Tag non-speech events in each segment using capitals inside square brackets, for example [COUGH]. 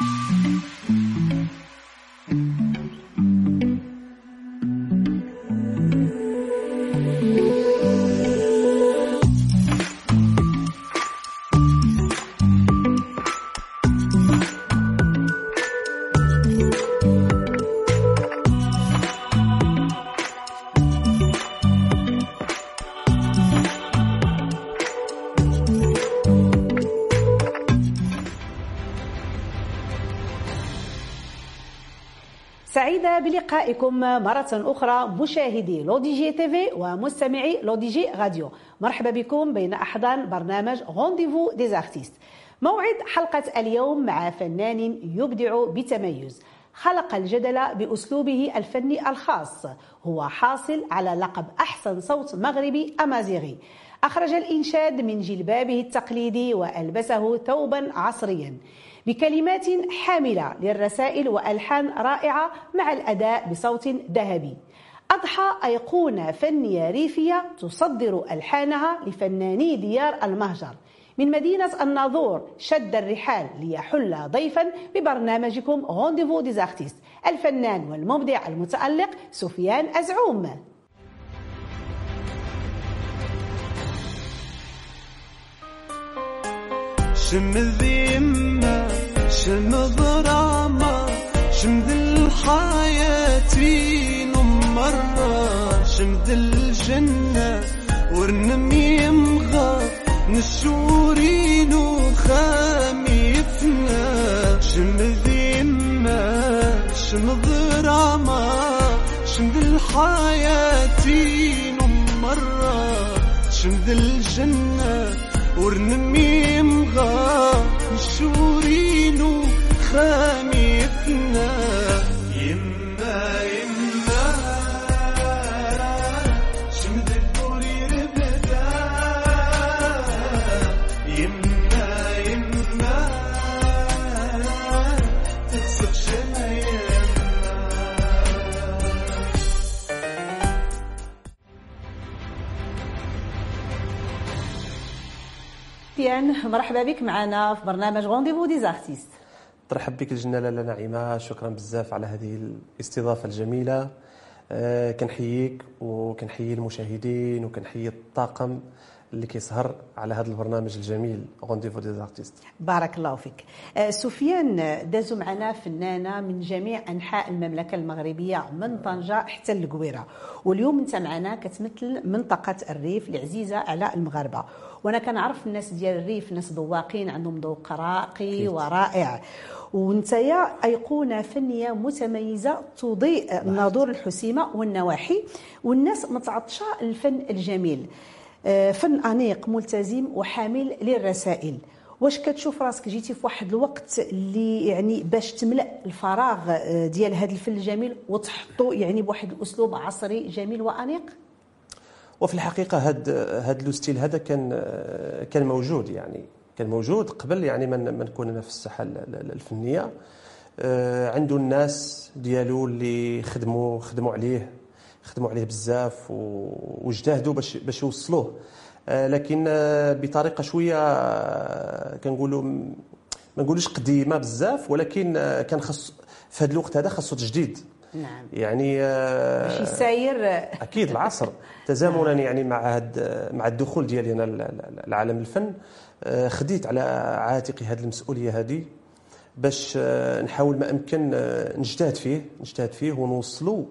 Mm-hmm. بلقائكم مرة أخرى مشاهدي LODJ TV ومستمعي LODJ Radio. مرحبا بكم بين أحضان برنامج Rendez-vous des artistes موعد حلقة اليوم مع فنان يبدع بتميز. خلق الجدل بأسلوبه الفني الخاص. هو حاصل على لقب أحسن صوت مغربي أمازيغي. أخرج الإنشاد من جلبابه التقليدي وألبسه ثوبا عصريا بكلمات حاملة للرسائل وألحان رائعة مع الأداء بصوت ذهبي. أضحى أيقونة فنية ريفية تصدر ألحانها لفناني ديار المهجر. من مدينة الناظور شد الرحال ليحل ضيفا ببرنامجكم Rendez-vous des artistes الفنان والمبدع المتألق سفيان أزعوم. شم الذمة شم ضرامة شم ذي الحياة مرة. شم ذي الجنة ورنم يمغى نشورين وخاميفنا شم ذمة شم ضرامة شم ذي الحياة مرة. شم ذي الجنة ورنمي مغا شورينو خاميتنا. سفيان مرحبا بك معنا في برنامج Rendez-vous des artistes ترحب بك الجنة لالة نعيمة شكرا بزاف على هذه الاستضافة الجميلة. آه، كنحييك وكنحيي المشاهدين وكنحيي الطاقم اللي كيسهر على هذا البرنامج الجميل Rendez-vous des artistes بارك الله فيك. آه، سفيان دازوا معنا فنانة من جميع أنحاء المملكة المغربية من طنجة حتى القويره واليوم أنت معنا كتمثل منطقة الريف العزيزه على المغاربة. وأنا كنعرف الناس ديال الريف ناس ذواقين عندهم ذوق راقي ورائع. وانت أيقونة فنية متميزة تضيء الناظور الحسيمة والنواحي والناس متعطشة الفن الجميل. آه، فن أنيق ملتزم وحامل للرسائل. واش كتشوف راسك جيتي في واحد الوقت اللي يعني باش تملأ الفراغ آه، ديال هذا الفن الجميل وتحطو يعني بواحد الأسلوب عصري جميل وأنيق؟ وفي الحقيقة هاد هاد لو ستيل هذا كان كان موجود يعني. كان موجود قبل يعني من نكون أنا في الساحة ال- ال- الفنية. آه، عنده الناس ديالو اللي خدموا خدموا عليه خدموا عليه بزاف واجتهدوا باش باش يوصلوه. آه، لكن آه، بطريقة شوية آه، كنقولوا ما نقولوش قديمة بزاف ولكن كان خص في هذا الوقت هذا خاصو تجديد. نعم. يعني آه، باش يساير. أكيد العصر. تزامنا يعني مع هاد مع الدخول ديالي أنا لعالم الفن آه، خديت على عاتقي هذه المسؤولية هذه باش آه، نحاول ما أمكن نجتهد فيه نجتهد فيه ونوصلوا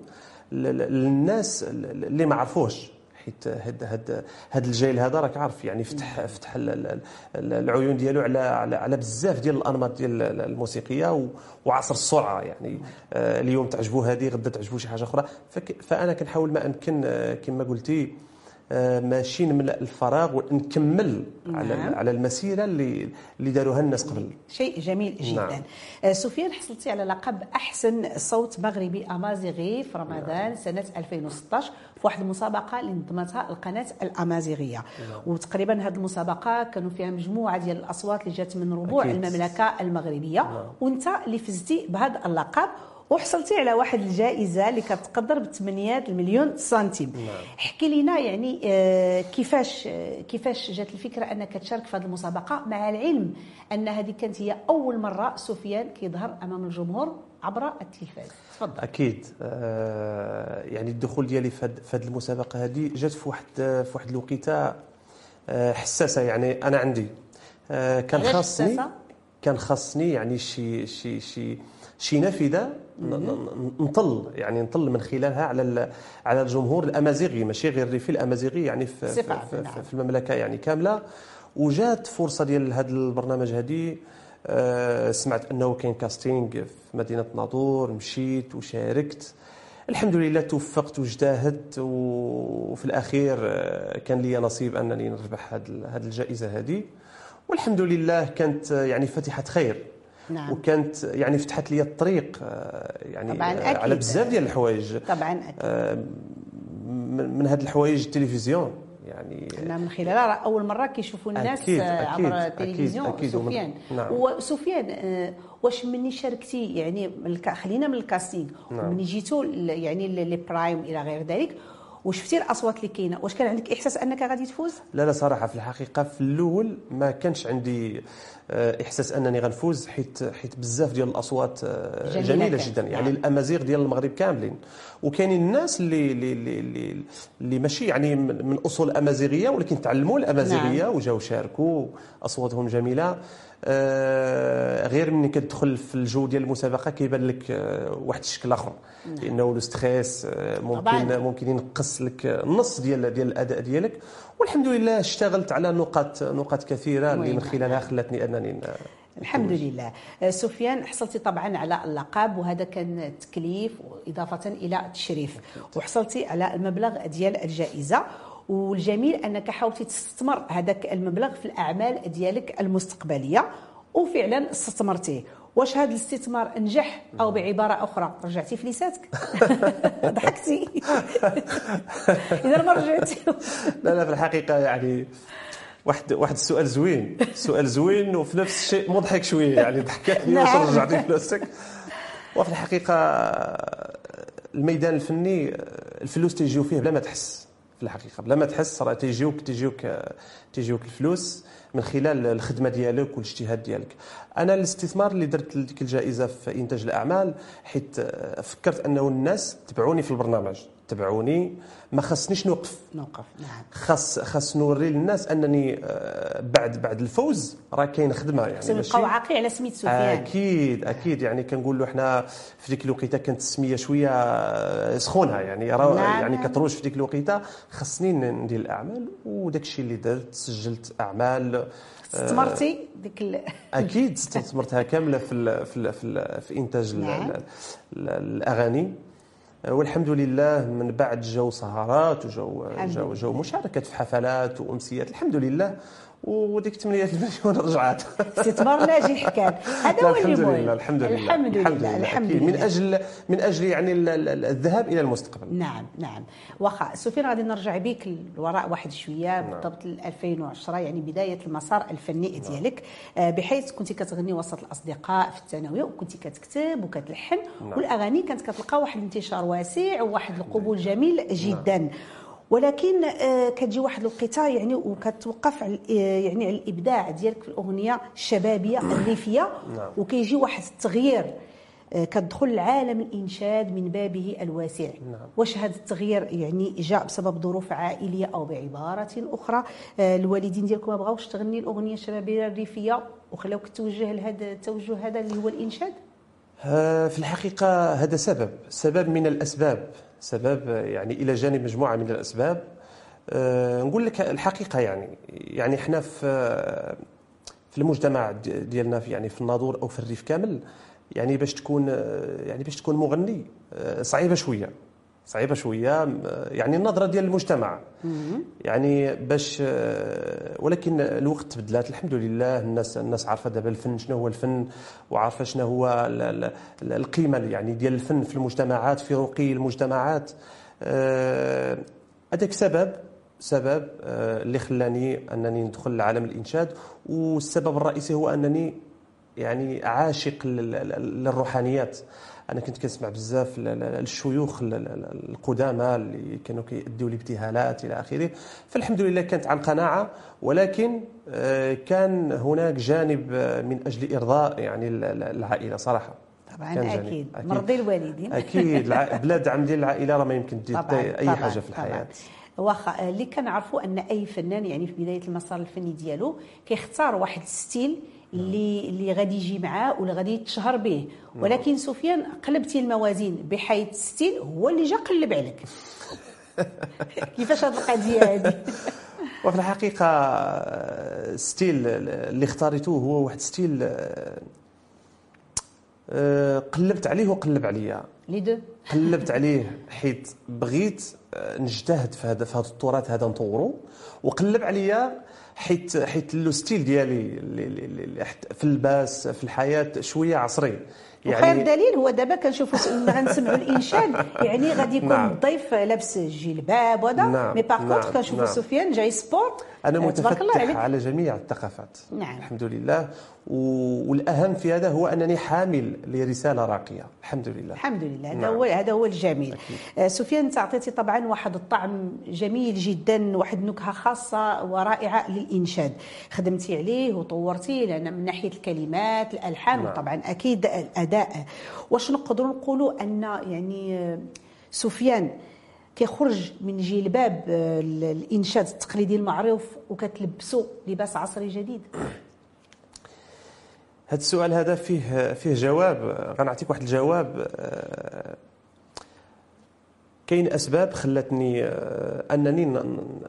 للناس اللي ما عرفوش حيت هاد هاد هاد الجيل هذا راك عارف يعني فتح فتح ال- ال- ال- العيون ديالو على على على بزاف ديال الأنماط ديال الموسيقية وعصر السرعة يعني. آه، اليوم تعجبو هذه غدا تعجبو شي حاجة أخرى. فأنا كنحاول ما أمكن آه، كما قلتي ماشي نملا الفراغ ونكمل على نعم. على المسيرة اللي اللي داروها الناس قبل. شيء جميل جدا. نعم. آه، سفيان حصلتي على لقب أحسن صوت مغربي أمازيغي في رمضان سنة 2016 في واحد المسابقة اللي نظمتها القناة الأمازيغية. وتقريبا هذه المسابقة كانوا فيها مجموعة ديال الأصوات اللي جات من ربوع أكيد. المملكة المغربية. وأنت اللي فزتي بهذا اللقب. وحصلتي على واحد الجائزة اللي كتقدر ب 8 المليون سنتيم. نعم. احكي لنا يعني آه، كيفاش آه، كيفاش جات الفكرة أنك تشارك في هذه المسابقة مع العلم أن هذه كانت هي أول مرة سفيان كيظهر أمام الجمهور عبر التلفاز. تفضل. أكيد. آه، يعني الدخول ديالي في هذه المسابقة هذه جات في واحد في واحد الوقيتة حساسة يعني أنا عندي. آه، كان خاصني؟ كان خاصني يعني شي شي شي شي نافذة نطل يعني نطل من خلالها على على الجمهور الأمازيغي ماشي غير الريفي الأمازيغي يعني في في, في, نعم. في المملكة يعني كاملة. وجات فرصة ديال هذا البرنامج هذه آه، سمعت أنه كاين كاستينغ في مدينة ناظور مشيت وشاركت. الحمد لله توفقت واجتهدت وفي الأخير آه، كان لي نصيب أنني نربح هذه هذه الجائزة هذه والحمد لله كانت آه، يعني فاتحه خير. نعم. وكانت يعني فتحت لي الطريق آه، يعني طبعاً آه، على أكيد. بزاف ديال الحوايج طبعا أكيد آه، من من هاد الحوايج التلفزيون يعني أنا من خلالها أول مرة كيشوفوا الناس أكيد، أكيد، عبر أكيد، التلفزيون أكيد، سفيان نعم. وسفيان واش مني شاركتي يعني من خلينا من الكاستينغ نعم. ومني جيتوا ل- يعني ل- لبرايم إلى غير ذلك وشفتي الاصوات اللي كاينة؟ واش كان عندك احساس انك غادي تفوز؟ لا لا صراحة في الحقيقة في الأول ما كانش عندي آه، إحساس أنني غنفوز حيت حيت بزاف ديال الأصوات آه، جميلة جميلة كانت، جدا. يعني نعم. الأمازيغ ديال المغرب كاملين. وكاينين الناس اللي اللي اللي, اللي, ماشي يعني من أصول أمازيغية ولكن تعلموا الأمازيغية نعم. وجاو شاركوا أصواتهم جميلة آه، غير ملي كتدخل في الجو ديال المسابقة كيبان لك آه، واحد الشكل آخر لأنه لو ستريس آه، ممكن طبعاً. ممكن ينقص لك النص ديال ديال الأداء ديالك والحمد لله اشتغلت على نقاط نقاط كثيرة اللي من خلالها نعم. خلتني انني الحمد لله. آه، سفيان حصلتي طبعا على اللقب وهذا كان تكليف اضافه إلى تشريف. وحصلتي على المبلغ ديال الجائزة. والجميل أنك حاولتي تستثمر هذاك المبلغ في الأعمال ديالك المستقبلية وفعلا استثمرتيه. واش هذا الاستثمار نجح أو بعبارة أخرى؟ رجعتي فليساتك [LAUGHS] ضحكتي. [LAUGHS] إذا ما رجعتي. لا لا في الحقيقة يعني واحد واحد السؤال زوين. سؤال زوين وفي نفس الشيء مضحك شوية يعني ضحكتني. واش نعم. رجعتي فلوسك وفي الحقيقة الميدان الفني الفلوس تيجيو فيه بلا ما تحس. في الحقيقة بلا ما تحس. راه تيجيوك تيجيوك تيجيوك الفلوس من خلال الخدمة ديالك والاجتهاد ديالك. أنا الاستثمار اللي درت ديك الجائزة في إنتاج الأعمال حيت فكرت أنه الناس تبعوني في البرنامج. تبعوني ما خصنيش نوقف. نوقف نعم. خاص خاص نوري للناس أنني آه، بعد بعد الفوز راه كاين خدمة يعني خصهم ماشي- يبقاو عاقلين على سميت سفيان. أكيد أكيد. يعني كنقول له حنا في ديك الوقيتة كانت السمية شوية آه، سخونة يعني. راه يعني. كتروج في ديك الوقيتة. خصني ندير الأعمال وداك الشيء اللي درت سجلت أعمال استثمرتي ديك ال... أكيد استثمرتها كاملة في ال في ال في, ال في إنتاج نعم. ال- ال- الأغاني. والحمد لله من بعد جاو سهرات وجاو الحمد جاو, جاو مشاركات في حفلات وأمسيات. الحمد لله. وديك 8 المليون رجعت. استثمار ناجح كان. هذا هو اللي الحمد لله الحمد لله. الحمد لله الحمد أكيد. من لله. أجل من أجل يعني ال- ال- الذهاب إلى المستقبل. نعم نعم. واخا سفيان غادي نرجع بك للوراء واحد شوية نعم. بالضبط ل 2010 يعني بداية المسار الفني ديالك. آه، بحيث كنت كتغني وسط الأصدقاء في الثانويه وكنت كتكتب وكتلحن نعم. والأغاني كانت كتلقى واحد الانتشار واسع وواحد القبول جميل جدا. ولكن آه، كتجي واحد الوقيته يعني وكتوقف على آه، يعني على الإبداع ديالك في الأغنية الشبابية الريفية. نعم. وكيجي واحد التغيير آه، كتدخل لعالم الإنشاد من بابه الواسع. نعم. واش هذا التغيير يعني جاء بسبب ظروف عائلية أو بعبارة أخرى؟ الوالدين ديالكم ما بغاوش تغني الأغنية الشبابية الريفية؟ وخلاوك توجه لهذا التوجه هذا اللي هو الإنشاد؟ في الحقيقة هذا سبب سبب من الأسباب. سبب يعني إلى جانب مجموعة من الأسباب. آه، نقول لك الحقيقة يعني يعني إحنا في في المجتمع دي- ديالنا في يعني في الناظور أو في الريف كامل يعني باش تكون آه، يعني باش تكون مغني آه، صعيبة شوية. صعيبة شوية يعني النظرة ديال المجتمع. يعني باش ولكن الوقت تبدلات الحمد لله الناس الناس عارفة دابا الفن شنو هو الفن وعارفة شنو هو ال- ال- ال- القيمة يعني ديال الفن في المجتمعات في رقي المجتمعات. آه، هذاك سبب سبب آه، اللي خلاني أنني ندخل لعالم الإنشاد والسبب الرئيسي هو أنني يعني عاشق لل- لل- للروحانيات. أنا كنت كنسمع بزاف ل- ل- للشيوخ ال- ال- القدامى اللي كانوا كيديوا الابتهالات إلى آخره فالحمد لله كانت عن قناعه ولكن آه، كان هناك جانب آه، من أجل إرضاء يعني ال- ال- العائلة صراحة طبعا. أكيد أكيد. مرضي الوالدين أكيد بلا دعم ديال العائلة راه ما يمكن دير طبعا أي طبعاً، حاجة في الحياة طبعاً. واخا اللي كنعرفوا أن أي فنان يعني في بداية المسار الفني ديالو كيختار واحد الستيل اللي اللي غادي يجي معاه ولا غادي يتشهر به. ولكن سفيان قلبتي الموازين بحيث ال style هو اللي جا قلب عليك. [LAUGHS] كيفاش هذه القضية هذه [LAUGHS] وفي الحقيقة آه، style اللي اختاريته هو واحد ستيل آه، آه، قلبت عليه وقلب عليا. les deux. قلبت [LAUGHS] عليه حيت بغيت نجتهد في هذا في هذا التراث هذا نطورو وقلب عليا حيت حيت le style ديالي في اللباس في الحياة شوية عصري. وخير دليل هو دابا كنشوفوا غنسمعوا الإنشاد. يعني غادي يكون نعم. الضيف لابس جلباب وهذا. نعم، mais par نعم، contre كنشوفوا نعم. سفيان جاي sport أنا متفتح على جميع الثقافات. نعم. الحمد لله. والأهم في هذا هو أنني حامل لرسالة راقية. الحمد لله. الحمد لله. هذا نعم. هو هذا هو الجميل. آه، سفيان أنت طبعا واحد الطعم جميل جدا واحد نكهة خاصة ورائعة للإنشاد. خدمتي عليه وطورتيه لأن من ناحية الكلمات الألحان نعم. وطبعا أكيد الأداء. واش نقدروا نقولوا أن يعني آه، سفيان كيخرج من جلباب آه، الإنشاد التقليدي المعروف وكتلبسوا لباس عصري جديد. هذا السؤال هذا فيه فيه جواب. غنعطيك واحد الجواب. آه، كاين أسباب خلتني آه، أنني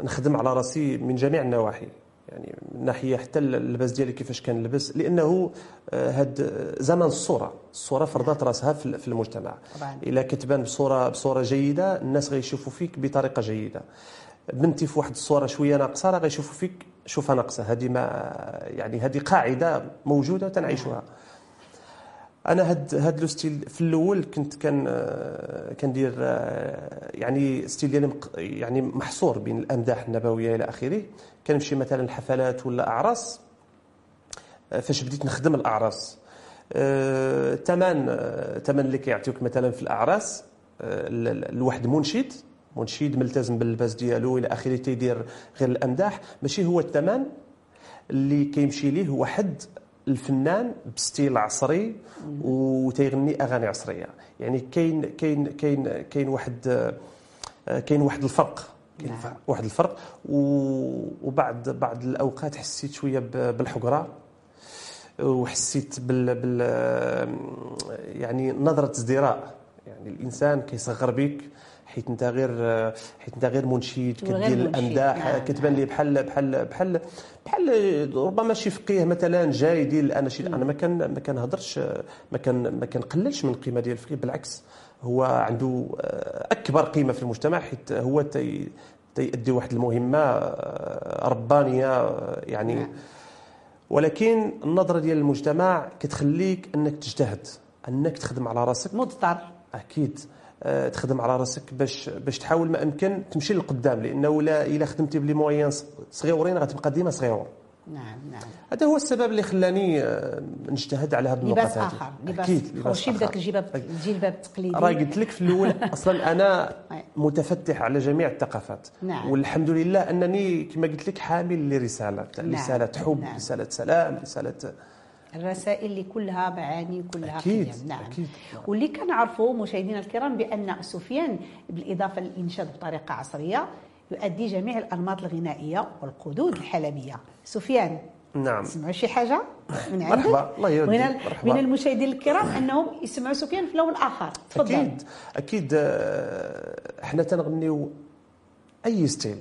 نخدم على راسي من جميع النواحي. يعني من ناحية حتى اللباس ديالي كيفاش كنلبس لأنه آه، هاد زمن الصورة الصورة فرضات راسها في المجتمع. طبعاً. إلا كتبان بصورة بصورة جيدة الناس غيشوفوا فيك بطريقة جيدة. بنتي في واحد الصورة شوية ناقصة راه غيشوفوا فيك شوفها ناقصة. هذه ما يعني هذه قاعدة موجودة تنعيشها أنا هاد هاد le style في الأول كنت كان آه، كندير آه، يعني style ديالي يعني محصور بين الأمداح النبوية إلى آخره. كنمشي مثلا الحفلات ولا أعراس آه، فاش بديت نخدم الأعراس. آه، الثمن آه، الثمن اللي كيعطيوك مثلا في الأعراس آه، ال- ال- الواحد منشد منشد ملتزم باللباس ديالو إلى آخره تيدير غير الأمداح. ماشي هو الثمن اللي كيمشي ليه واحد الفنان بستيل عصري وتيغني أغاني عصرية. يعني كاين كاين كاين كاين واحد آه، كاين واحد الفرق. كاين نعم. واحد الفرق. و- وبعض بعض الأوقات حسيت شوية بالحقرة وحسيت بال, بال يعني نظرة ازدراء. يعني الإنسان كيصغر بك حيت أنت غير حيت أنت غير منشد كدير الامداح نعم، كتبان لي بحال بحال بحال بحال ربما شي فقيه مثلا جاي يدير الأناشيد. أنا ما كان ما كنهضرش ما كان ما كنقللش من القيمة ديال الفقيه بالعكس. هو عنده أكبر قيمة في المجتمع حيت هو تي تيأدي واحد المهمة ربانية يعني. نعم. ولكن النظرة ديال المجتمع كتخليك أنك تجتهد أنك تخدم على راسك. مضطر. أكيد. آه، تخدم على راسك باش باش تحاول ما أمكن تمشي للقدام لأنه لا إلا خدمتي بلي مويان صغيورين غتبقى ديما صغيور. نعم نعم هذا هو السبب اللي خلاني آه، نجتهد على هذه النقط لباس هذه آخر لباس أكيد لباس خوشي بداك الجلباب الجلباب التقليدي راه قلت لك في الأول [LAUGHS] أصلا أنا أي. متفتح على جميع الثقافات نعم. والحمد لله أنني كما قلت لك حامل لرساله نعم. رسالة حب نعم. رسالة سلام رساله الرسائل اللي كلها معاني كلها أكيد، قيم نعم أكيد. واللي كنعرفوا مشاهدينا الكرام بأن سفيان بالإضافة للإنشاد بطريقة عصرية يؤدي جميع الأنماط الغنائية والقدود الحلبية. سفيان نعم. سمعوا شي حاجة من عندك؟ مرحبا، الله يودي، من مرحبا. من المشاهدين الكرام أنهم يسمعوا سفيان في لون آخر. تفضل. أكيد. أكيد آه، إحنا تنغنيو أي ستيل.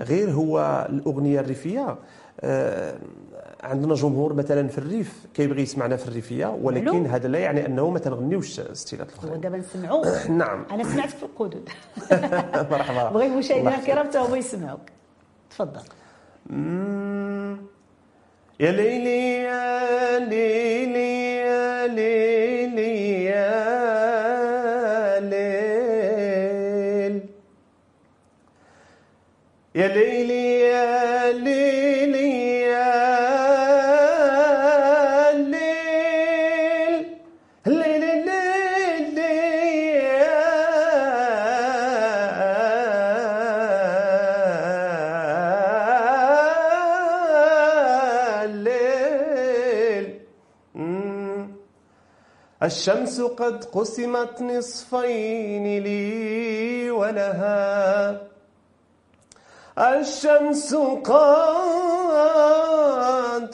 غير هو الأغنية الريفية آه، عندنا جمهور مثلا في الريف كيبغي يسمعنا في الريفية ولكن. هذا لا يعني أنه ما تنغنيوش ستيلات الأخرين. دابا نسمعوا [LAUGHS] نعم. أنا سمعت في القدود. [LAUGHS] مرحبا. [LAUGHS] بغيت مشاهدينا الله الكرام حتى هما يسمعوك. تفضل. يا ليلي يا ليلي يا ليلي يا ليل. يا ليلي يا ليلي. يا ليل الشمس قد قسمت نصفين لي ولها. الشمس قد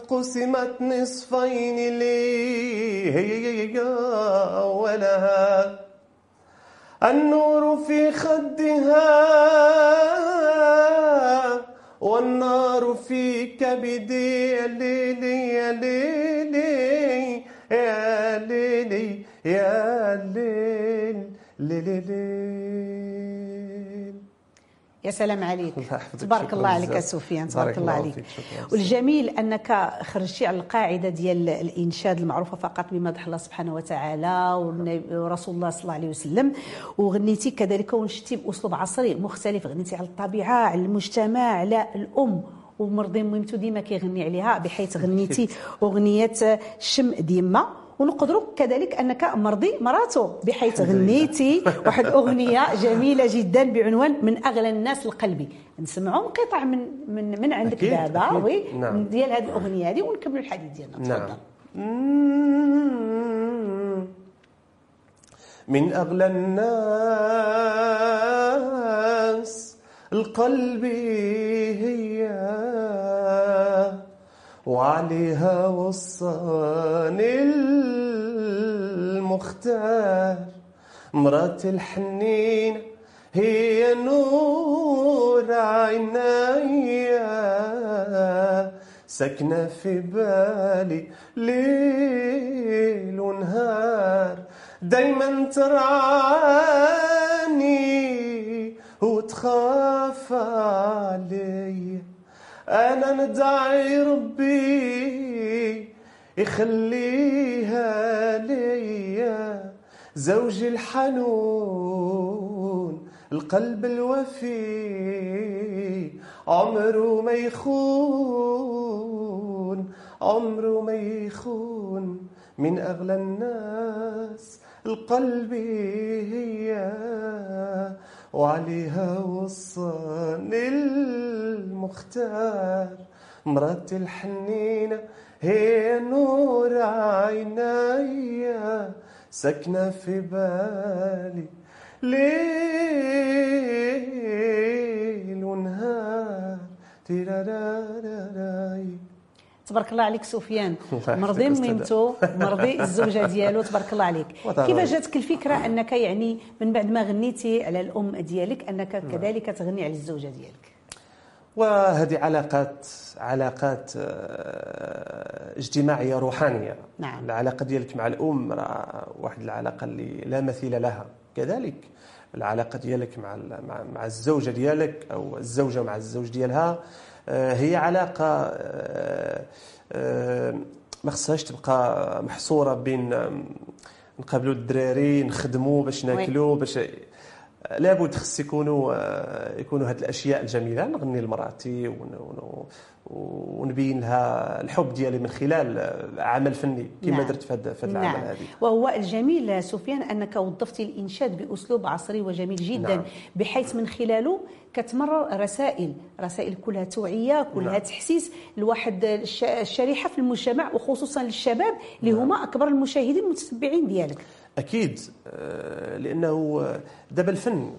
قسمت نصفين لي ولها. النور في خدها والنار في كبدي يا ليلي يا يا ليل ليلي ليل يا سلام عليك. الله تبارك الله عليك. سفيان بارك تبارك الله عليك. والجميل أنك خرجتي على القاعدة ديال الإنشاد المعروفة فقط بمدح الله سبحانه وتعالى ورسول الله صلى الله عليه وسلم. وغنيتي كذلك ونشتي بأسلوب عصري مختلف غنيتي على الطبيعة على المجتمع على الأم. ومرضي ميمتو ديما كيغني عليها بحيث غنيتي [LAUGHS] أغنية شم ديما. ونقدروا كذلك أنك مرضي مراتو بحيث غنيتي واحد أغنية جميلة جدا بعنوان من أغلى الناس لقلبي نسمعوا قطع من من من عندك دابا. وي نعم. ديال هذه الأغنية هذه ونكملوا الحديث ديالنا. تفضل. نعم. من أغلى الناس القلب هي وعليها وصاني المختار. مرات الحنين هي نور عينيا سكنة في بالي ليل ونهار دايما ترعاني وتخاف علي. أنا ندعي ربي يخليها ليا. زوجي الحنون القلب الوفي عمره ما يخون عمره ما يخون. من أغلى الناس القلب هي. وعليها وصان المختار. مرات الحنينة هي نور عينيا سكنة في بالي ليل ونهار. تيراراراراي تبارك الله عليك سفيان [LAUGHS] مرضي. ميمتو مرضي الزوجة ديالو تبارك الله عليك. [LAUGHS] كيفاش جاتك الفكرة أنك يعني من بعد ما غنيتي على الأم ديالك أنك كذلك تغني على الزوجة ديالك وهذه علاقات علاقات آه، اجتماعية روحانية نعم. العلاقة ديالك مع الأم راه واحد العلاقة اللي لا مثيل لها كذلك العلاقة ديالك مع مع, الزوجة ديالك أو الزوجة مع الزوج ديالها هي علاقة آه، آه، ما خصهاش تبقى محصورة بين نقابلوا الدراري نخدموا باش ناكلوا باش لابد خص يكونوا آه، يكونوا هذه الأشياء الجميلة نغني لمراتي ونبين لها الحب ديالي من خلال عمل فني كما نعم. درت في هذا في العمل نعم هذه وهو الجميل سفيان أنك وظفتي الإنشاد بأسلوب عصري وجميل جدا نعم. بحيث من خلاله كتمرر رسائل رسائل كلها توعية كلها نعم. تحسيس لواحد الش- الشريحة في المجتمع وخصوصا للشباب اللي نعم. هما أكبر المشاهدين المتتبعين ديالك أكيد آه، لأنه دابا الفن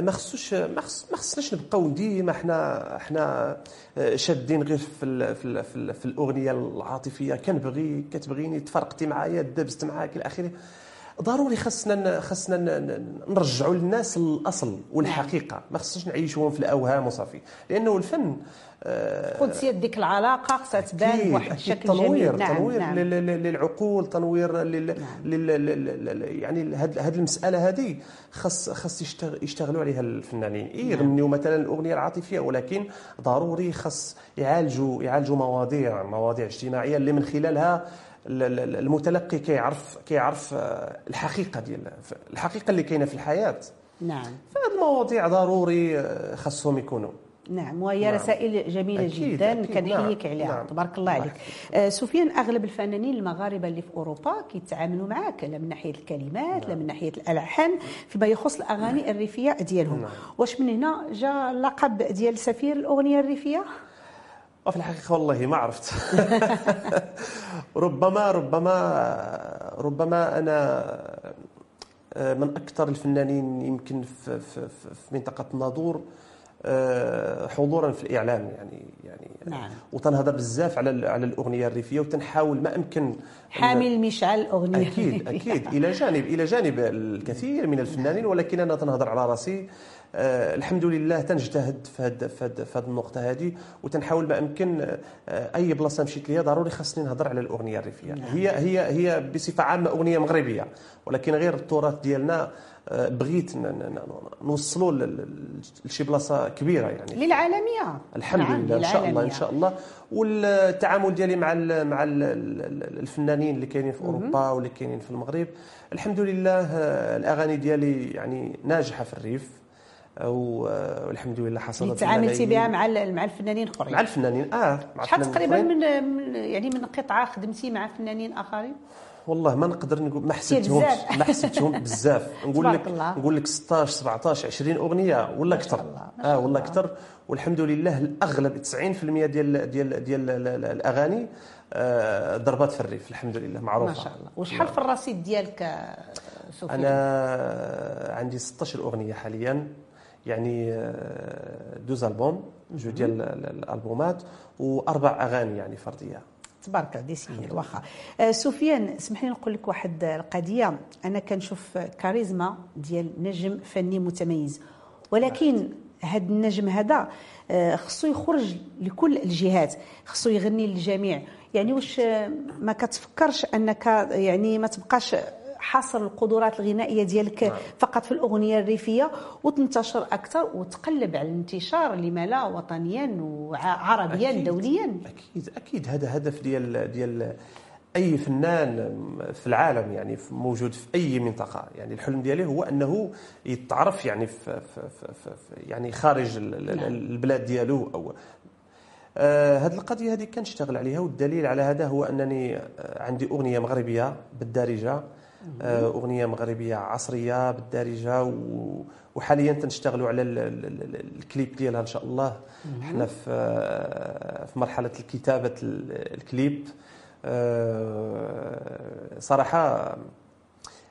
ما خصوش ما خص ما خصناش نبقاو ديما حنا حنا آه، شادين غير في ال في في, في الأغنية العاطفية. كنبغي كتبغيني تفرقتي معايا دبست معاك إلى آخره. ضروري خصنا خصنا نرجعوا للناس الأصل والحقيقة. ما خصناش نعيشوهم في الأوهام وصافي. لأنه الفن آه، قدسيه ديك العلاقة خصها تبان بواحد. الشكل تنوير جميل نعم تنوير نعم. لل- لل- للعقول تنوير لل نعم. لل لل- لل- يعني هاد المسألة هذه خص خص يشتغ- يشتغلوا عليها الفنانين. إيه، يغنيوا مثلا الأغنية العاطفية ولكن ضروري خص يعالجوا يعالجوا مواضيع مواضيع اجتماعية اللي من خلالها ال- ال- المتلقي كيعرف كيعرف آه، الحقيقة ديال الحقيقة اللي كاينة في الحياة. نعم. فهاد المواضيع ضروري آه، خصهم يكونوا. نعم وهي نعم. رسائل جميلة أكيد، جدا أكيد، كنحييك نعم، عليها نعم. تبارك الله الله عليك. آه، سفيان أغلب الفنانين المغاربة اللي في أوروبا كيتعاملوا معك لا من ناحية الكلمات لا من ناحية الألحان فيما يخص الأغاني الريفية ديالهم. نعم. واش من هنا جاء اللقب ديال سفير الأغنية الريفية؟ وفي الحقيقة والله ما عرفت. [LAUGHS] ربما ربما ربما أنا آه، من أكثر الفنانين يمكن في, في, في منطقة الناظور آه، حضورا في الإعلام يعني يعني نعم. وتنهضر بزاف على على الأغنية الريفية وتنحاول ما أمكن حامل مشعل الاغنيه أكيد أكيد. إلى جانب إلى جانب الكثير من الفنانين ولكن أنا تنهضر على رأسي الحمد لله تنجتهد في هاد في هاد في هاد النقطة هذه وتنحاول ما امكن آه أي بلاصة مشيت ليها ضروري خاصني نهضر على الأغنية الريفية. هي هي هي بصفة عامة أغنية مغربية ولكن غير التراث ديالنا آه بغيت نوصلوا لشي بلاصة كبيرة يعني. للعالمية. الحمد نعم، لله إن شاء الله إن. شاء الله. والتعامل ديالي مع ال مع ال الفنانين اللي كاينين في أوروبا واللي كاينين في المغرب الحمد لله آه، الأغاني ديالي يعني ناجحة في الريف. آه، والحمد لله حصلت تعاملتي. بها مع مع الفنانين الأخرين مع الفنانين آه مع شحال تقريبا. من يعني من قطعة خدمتي مع فنانين آخرين والله ما نقدر نقول ما حسبتهمش. ما حسبتهم [LAUGHS] بزاف نقول لك. نقول لك 16 17 20 أغنية ولا أكثر آه الله. أكثر والحمد لله الأغلب 90% ديال ديال ديال ال- ال- الأغاني آه، ضربات في الريف الحمد لله معروفة ما شاء الله وشحال في الرصيد ديالك آه، سفيان أنا عندي 16 اغنيه حاليا يعني آه، دوز ألبوم جوج ديال ال- الألبومات وأربع أغاني يعني فردية. تبارك الله ديسيني واخا آه، سفيان اسمح لي نقول لك واحد القضية. أنا كنشوف كاريزما ديال نجم فني متميز. ولكن هذا النجم هذا آه، خصو يخرج لكل الجهات خصو يغني للجميع. يعني واش ما كتفكرش أنك يعني ما تبقاش حاصر القدرات الغنائية ديالك فقط في الأغنية الريفية وتنتشر أكثر وتقلب على الانتشار لما لا وطنيا وعربيا أكيد. دوليا. أكيد. أكيد. هذا هدف ديال ديال أي فنان في العالم يعني موجود في أي منطقة. يعني الحلم ديالي هو أنه يتعرف يعني في, في, في, يعني خارج نعم. البلاد ديالو أو آه، هذه القضية هذه كنشتغل عليها والدليل على هذا هو أنني آه، عندي أغنية مغربية بالدارجة. آه، أغنية مغربية عصرية بالدارجة وحاليا تنشتغلوا على ال- ال- ال- الكليب ديالها إن شاء الله. إحنا في آه، في مرحلة كتابه ال- الكليب. آه، صراحة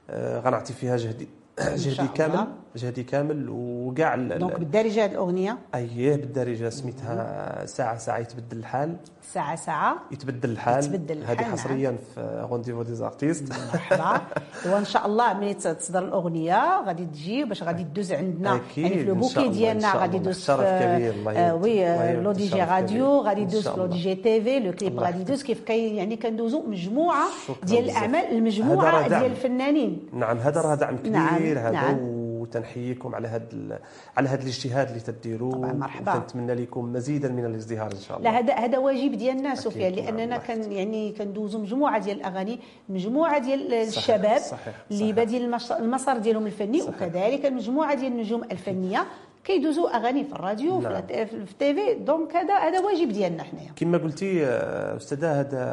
آه، غنعطي فيها جهدي جهدي. كامل. جهدي كامل وكاع donc ال- بالدارجه هذه الأغنية أييه بالدارجه سميتها ساعة ساعة يتبدل الحال ساعة ساعة يتبدل الحال يتبدل الحال، هذه نعم. حصريا في rendez-vous des artistes مرحبا [LAUGHS] وإن شاء الله ملي تصدر الأغنية غادي تجي باش غادي تدوز عندنا يعني في le إن شاء bouquet الله، ديالنا غادي. يدوز شرف كبير، الله آه،. oui Le DJ Radio. غادي يدوز Le. DJ TV le clip غادي يدوز كيف كي يعني كندوزو مجموعة ديال. الأعمال المجموعة. ديال الفنانين نعم هذا راه دعم كبير نعم، هذا نعم. وتنحييكم على هذا ال- على هذا الاجتهاد اللي تديروا طبعاً، مرحبا. ونتمنى لكم مزيدا من الازدهار إن شاء الله لا هذا هذا واجب ديالنا سفيان نعم، لأننا كان يعني كندوزو مجموعة ديال الأغاني مجموعة ديال الشباب صحيح، اللي صحيح. بادين المش- المسار ديالهم الفني صحيح. وكذلك مجموعه ديال النجوم الفنية كيدوزوا أغاني في الراديو في نعم. في ال TV. donc هذا هذا واجب ديالنا حنايا. كما قلتي آه، أستاذة هذا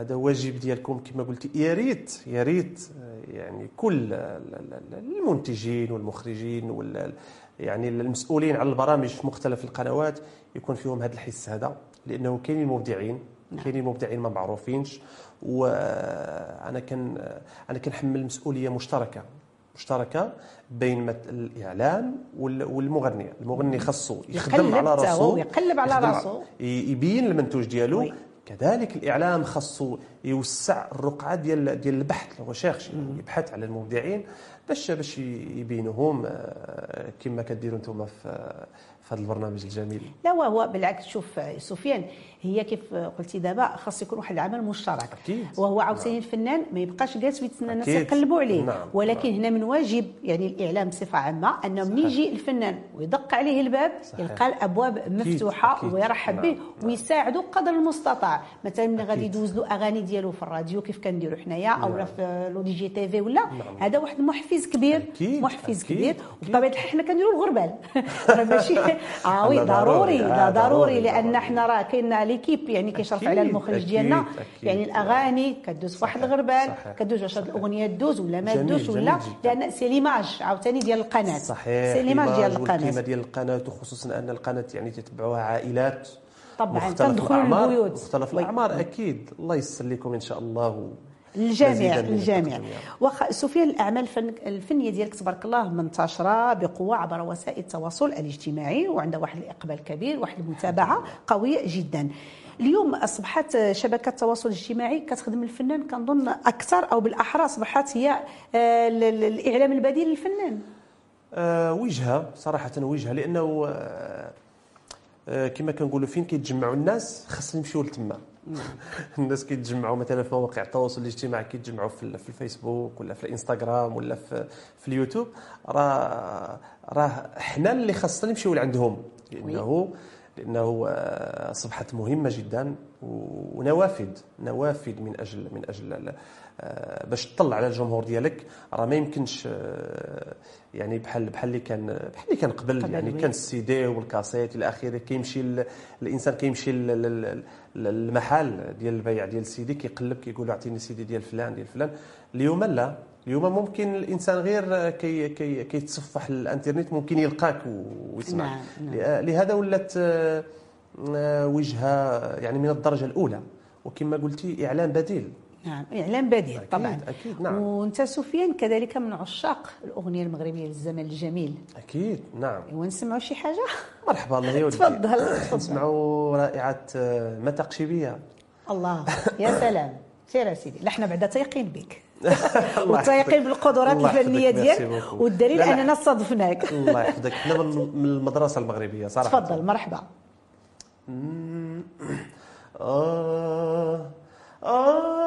هذا واجب ديالكم كما قلتي. يا ريت يا ريت آه، يعني كل ال- ال- ال- المنتجين والمخرجين وال يعني المسؤولين على البرامج في مختلف القنوات يكون فيهم هذا الحس هذا لأنه كاينين مبدعين كاينين مبدعين ما معروفينش وأنا كان أنا كنحمل مسؤولية مشتركة مشتركة بين الإعلام وال- والمغني. المغني خاصو يخدم على راسو يقلب على. ي- يبين المنتوج ديالو. oui. كذلك الإعلام خاصو يوسع الرقعة ديال ديال البحث. هو شيخ يبحث على المبدعين باش باش يبينوهم آه، كما كديروا أنتم في في هذا البرنامج الجميل. لا وهو بالعكس. شوف سفيان هي كيف قلتي دابا خاص يكون واحد العمل مشترك أكيد. وهو عاوتاني الفنان ما يبقاش جالس ويتسنى الناس. يقلبوا عليه نعم، ولكن هنا من واجب يعني الإعلام بصفة عامة أنه ملي يجي الفنان ويدق عليه الباب صحيح. يلقى الأبواب مفتوحة أكيد. ويرحب نعم، به نعم. ويساعده قدر المستطاع مثلا ملي غادي. يدوز له أغاني ديالو في الراديو كيف كنديروا حنايا أو نعم. في Le DJ TV ولا نعم. هذا واحد المحفز كبير أكيد، محفز أكيد، كبير. وبطبيعة الحال حنا كنديروا الغربال [LAUGHS] ماشي [LAUGHS] آه oui ضروري، ضروري لا ضروري ضروري، لأن. إحنا راه كاين l'équipe يعني كيشرف على المخرج ديالنا. يعني الأغاني كدوز في واحد الغربال. كدوز واش الأغنية دوز ولا ما دوز ولا. لأن c'est l'image عاوتاني ديال القناة صحيح c'est l'image ديال القناة ديال القناة وخصوصا أن القناة يعني تتبعوها عائلات طبعاً، مختلف للبيوت. مختلف oui. الأعمار أكيد الله يسر لكم إن شاء الله يا رب. واخا سفيان الأعمال الفن الفنية ديالك تبارك الله منتشرة بقوة عبر وسائل التواصل الاجتماعي وعندها واحد الإقبال كبير واحد المتابعة قوية جدا. اليوم أصبحت شبكه التواصل الاجتماعي كتخدم الفنان كنظن أكثر أو بالأحرى أصبحت هي آه، ال- ال- الإعلام البديل للفنان. آه، وجهة صراحة وجهة لأنه آه، آه، كما كنقولوا فين كيتجمعوا الناس خاصنا نمشيو لتما الناس كيتجمعوا مثلا في مواقع التواصل الاجتماعي كيتجمعوا في في الفيسبوك ولا في الانستغرام ولا في في اليوتيوب. راه راه حنا اللي خاصنا نمشيو لعندهم. لأنه لأنه آه، اصبحت مهمة جدا ونوافذ نوافذ من أجل من أجل آه، باش تطلع على الجمهور ديالك راه ما يمكنش آه، يعني بحال بحال اللي كان بحال اللي كان قبل يعني. كان السيدي والكاسيت إلى آخره كيمشي ال- الإنسان كيمشي للمحل ديال البيع ديال السيدي كيقلب كيقول أعطيني السيدي ديال فلان ديال فلان اليوم لا اليوم ممكن الإنسان غير كي كي كيتصفح الإنترنت ممكن يلقاك و- ويسمعك نعم، نعم. لهذا ولات آه، آه، وجهة يعني من الدرجة الأولى وكما قلتي اعلام بديل نعم اعلام بديل أكيد، طبعا. أكيد، نعم. وأنت سفيان كذلك من عشاق الأغنية المغربية للزمن الجميل. أكيد نعم. ونسمعوا شي حاجة؟ مرحبا الله يودي تفضل، تفضل. نسمعوا رائعة آه، ما تقشيبيه الله يا سلام. سير سيدي. لا حنا بعدا تايقين بك يحفظك. بالقدرات الفنية ديالك. والدليل. أننا استضفناك الله يحفظك. حنا من من المدرسة المغربية صراحة. تفضل مرحبا. آه آه.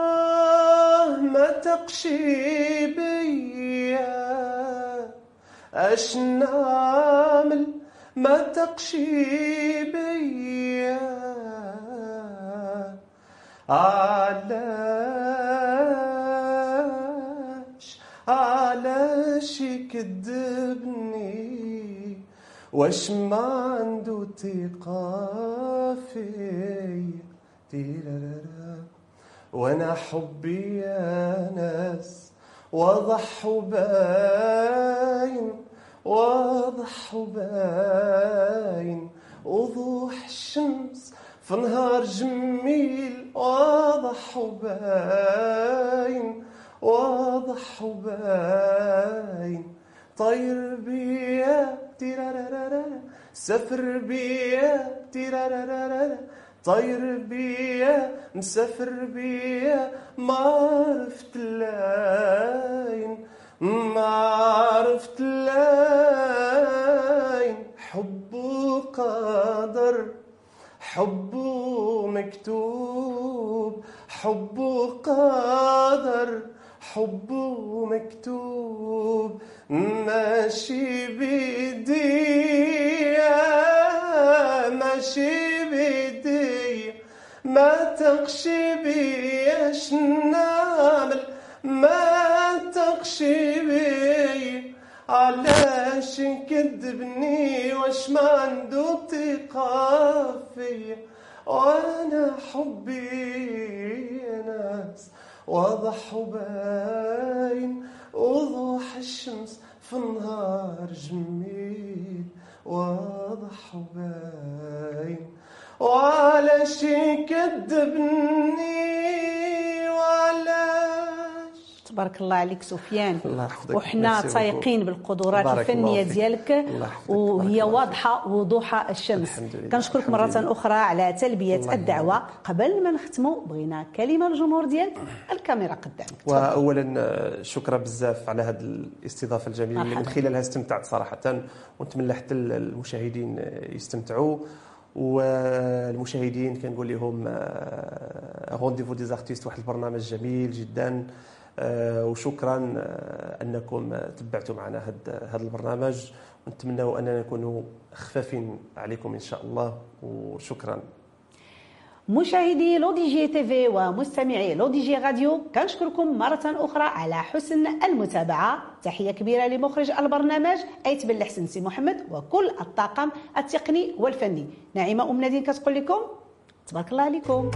ما تقشي بيا أش نعمل ما تقشي بيا علاش؟ علاش يكذبني؟ واش ما عنده ثقة فيا. وأنا حبي يا ناس واضح وباين واضح وباين. وضوح الشمس في نهار جميل واضح وباين واضح وباين. طير بيا تيرارارارا سافر بيا تيرارارارا طير بيا مسافر بيا ما عرفت لاين ما عرفت لاين حبه قدر حبه مكتوب حبه قدر حبه مكتوب. ماشي بيدي ماشي ما تقشي بي اش نعمل ما تقشي بي. علاش يكذبني واش ما عنده ثقة فيا وأنا حبي ناس واضح وباين. وضوح الشمس في النهار جميل واضح وباين. وعلاش يكذبني وعلاش تبارك الله عليك سفيان الله. وحنا تايقين بالقدرات الفنية. ديالك. وهي واضحة وضوح الشمس. كنشكرك مرة. أخرى على تلبية الدعوة قبل ما نختموا بغينا كلمة للجمهور ديالك الكاميرا قدامك. واولا شكرا بزاف على هذه الاستضافة الجميلة اللي من. خلالها استمتعت صراحة ونتمنى حتى المشاهدين يستمتعوا والمشاهدين كنقول لهم rendez-vous des artistes واحد البرنامج جميل جدا. آه، وشكرا آه، أنكم تبعتوا معنا هذا البرنامج. ونتمنى أننا نكونوا خفافين عليكم إن شاء الله. وشكرا. مشاهدي Le DJ TV ومستمعي Le DJ Radio كنشكركم مرة أخرى على حسن المتابعة. تحية كبيرة لمخرج البرنامج أيت بن الحسن سي محمد وكل الطاقم التقني والفني. نعيمة أم نادين كتقول لكم تبارك الله عليكم.